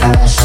I rush